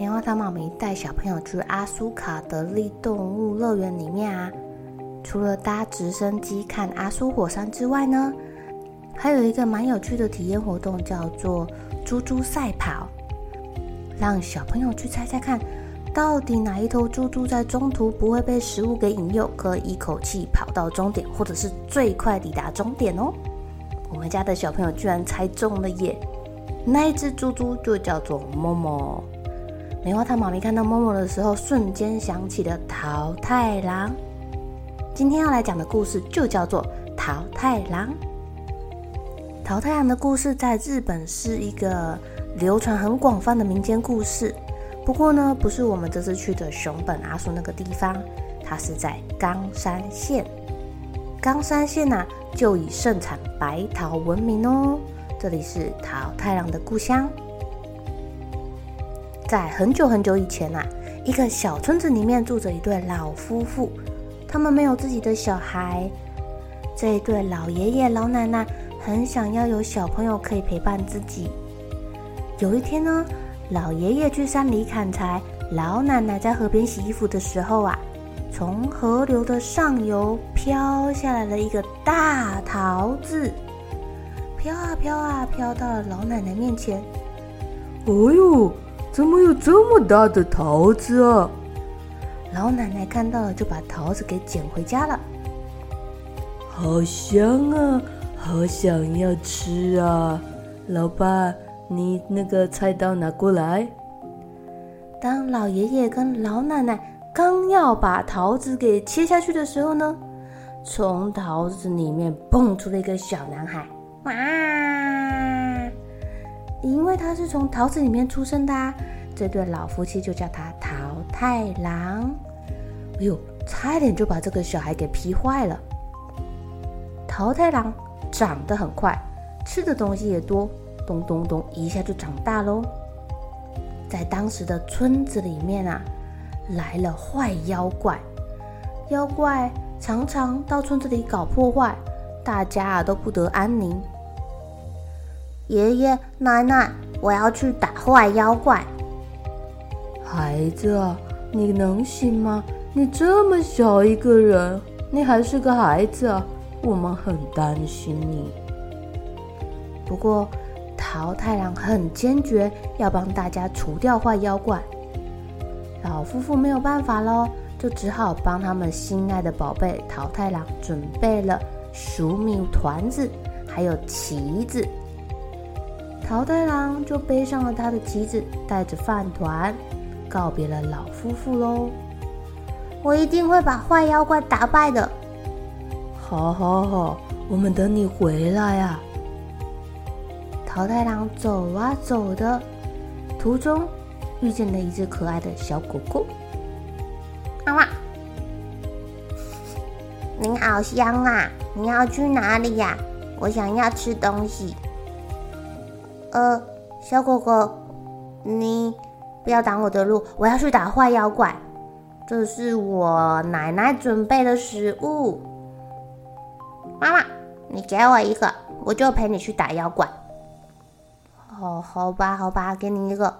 棉花糖妈咪带小朋友去阿苏卡德利动物乐园里面啊，除了搭直升机看阿苏火山之外呢，还有一个蛮有趣的体验活动，叫做猪猪赛跑，让小朋友去猜猜看，到底哪一头猪猪在中途不会被食物给引诱，可以一口气跑到终点，或者是最快抵达终点哦。我们家的小朋友居然猜中了耶！那一只猪猪就叫做默默。棉花糖妈咪看到默默的时候，瞬间想起了桃太郎。今天要来讲的故事就叫做《桃太郎》。桃太郎的故事在日本是一个流传很广泛的民间故事。不过呢，不是我们这次去的熊本阿苏那个地方，它是在冈山县。冈山县呐、啊。就以盛产白桃闻名哦，这里是桃太郎的故乡。在很久很久以前啊，一个小村子里面住着一对老夫妇，他们没有自己的小孩。这一对老爷爷老奶奶很想要有小朋友可以陪伴自己。有一天呢，老爷爷去山里砍柴，老奶奶在河边洗衣服的时候啊。从河流的上游飘下来了一个大桃子，飘啊飘啊飘到了老奶奶面前。哎呦，怎么有这么大的桃子啊？老奶奶看到了，就把桃子给捡回家了。好香啊，好想要吃啊！老爸，你那个菜刀拿过来。当老爷爷跟老奶奶。刚要把桃子给切下去的时候呢，从桃子里面蹦出了一个小男孩，哇！因为他是从桃子里面出生的啊，这对老夫妻就叫他桃太郎。哎呦，差一点就把这个小孩给劈坏了。桃太郎长得很快，吃的东西也多，咚咚咚一下就长大喽。在当时的村子里面啊。来了坏妖怪，妖怪常常到村子里搞破坏，大家啊都不得安宁。爷爷奶奶，我要去打坏妖怪。孩子啊，你能行吗？你这么小一个人，你还是个孩子啊，我们很担心你。不过桃太郎很坚决，要帮大家除掉坏妖怪。老夫妇没有办法喽，就只好帮他们心爱的宝贝桃太郎准备了熟米团子，还有旗子。桃太郎就背上了他的旗子，带着饭团，告别了老夫妇喽。我一定会把坏妖怪打败的。好好好，我们等你回来啊。桃太郎走啊走的途中。遇见了一只可爱的小狗狗，妈妈，你好香啊！你要去哪里呀？我想要吃东西。呃，小狗狗，你不要挡我的路，我要去打坏妖怪。这是我奶奶准备的食物。妈妈，你给我一个，我就陪你去打妖怪。哦，好吧，好吧，给你一个。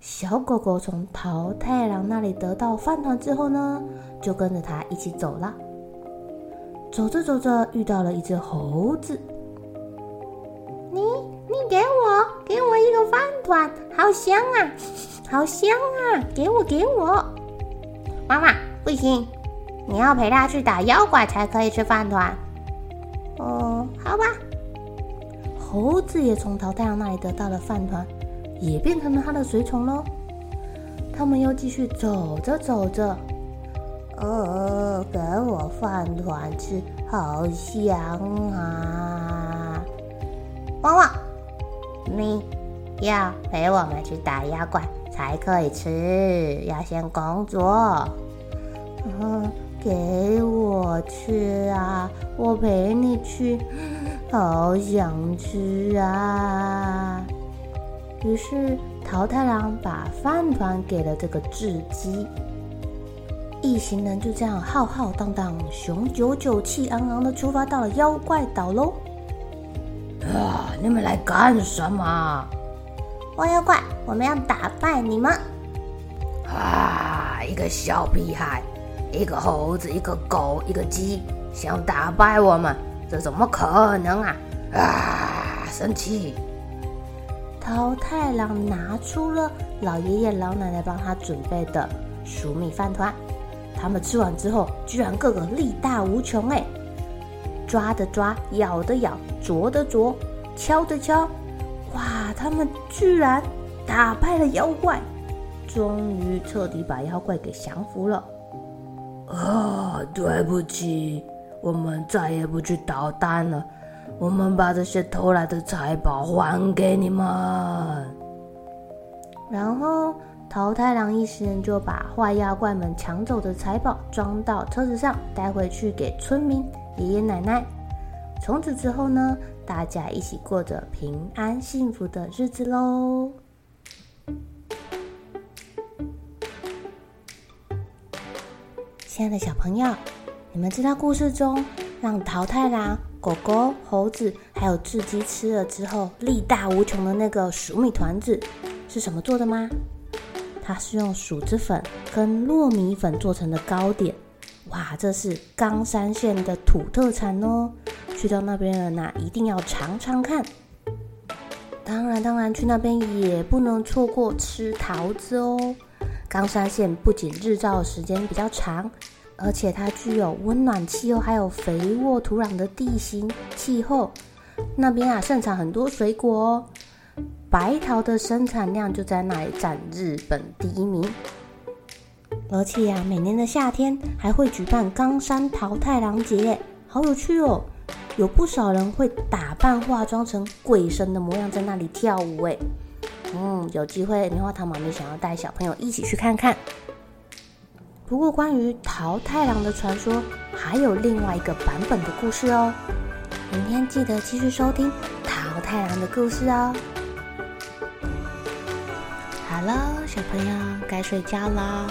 小狗狗从桃太郎那里得到饭团之后呢，就跟着他一起走了。走着走着，遇到了一只猴子。给我一个饭团，好香啊，好香啊！给我给我。妈妈，不行，你要陪他去打妖怪才可以吃饭团。哦，好吧。猴子也从淘太郎那里得到了饭团，也变成了他的随从喽。他们又继续走着走着，哦，给我饭团吃，好香啊！汪汪，你要陪我们去打妖怪才可以吃，要先工作。嗯，给我吃啊，我陪你去，好想吃啊！于是。桃太郎把饭团给了这个雉鸡，一行人就这样浩浩荡荡、雄赳赳、气昂昂的出发到了妖怪岛喽。啊！你们来干什么？汪妖怪，我们要打败你们！啊！一个小屁孩，一个猴子，一个狗，一个鸡，想打败我们，这怎么可能啊！啊！生气！桃太郎拿出了老爷爷老奶奶帮他准备的熟米饭团，他们吃完之后，居然个个力大无穷哎！抓的抓，咬的咬，啄的啄，敲的敲，哇！他们居然打败了妖怪，终于彻底把妖怪给降服了。啊，对不起，我们再也不去捣蛋了。我们把这些偷来的财宝还给你们。然后桃太郎一行人就把坏妖怪们抢走的财宝装到车子上，带回去给村民、爷爷奶奶。从此之后呢，大家一起过着平安幸福的日子喽。亲爱的小朋友，你们知道故事中让桃太郎，狗狗、猴子还有雉鸡吃了之后力大无穷的那个黍米团子是什么做的吗？它是用薯子粉跟糯米粉做成的糕点。哇，这是冈山县的土特产哦！去到那边的人呐，一定要尝尝看。当然，当然去那边也不能错过吃桃子哦。冈山县不仅日照时间比较长。而且它具有温暖气候，还有肥沃土壤的地形气候，那边啊盛产很多水果哦。白桃的生产量就在那里占日本第一名。而且啊，每年的夏天还会举办冈山桃太郎节，好有趣哦！有不少人会打扮化妆成鬼神的模样，在那里跳舞诶。嗯，有机会棉花糖妈咪想要带小朋友一起去看看。不过，关于桃太郎的传说，还有另外一个版本的故事哦。明天记得继续收听桃太郎的故事哦。好了，小朋友该睡觉了，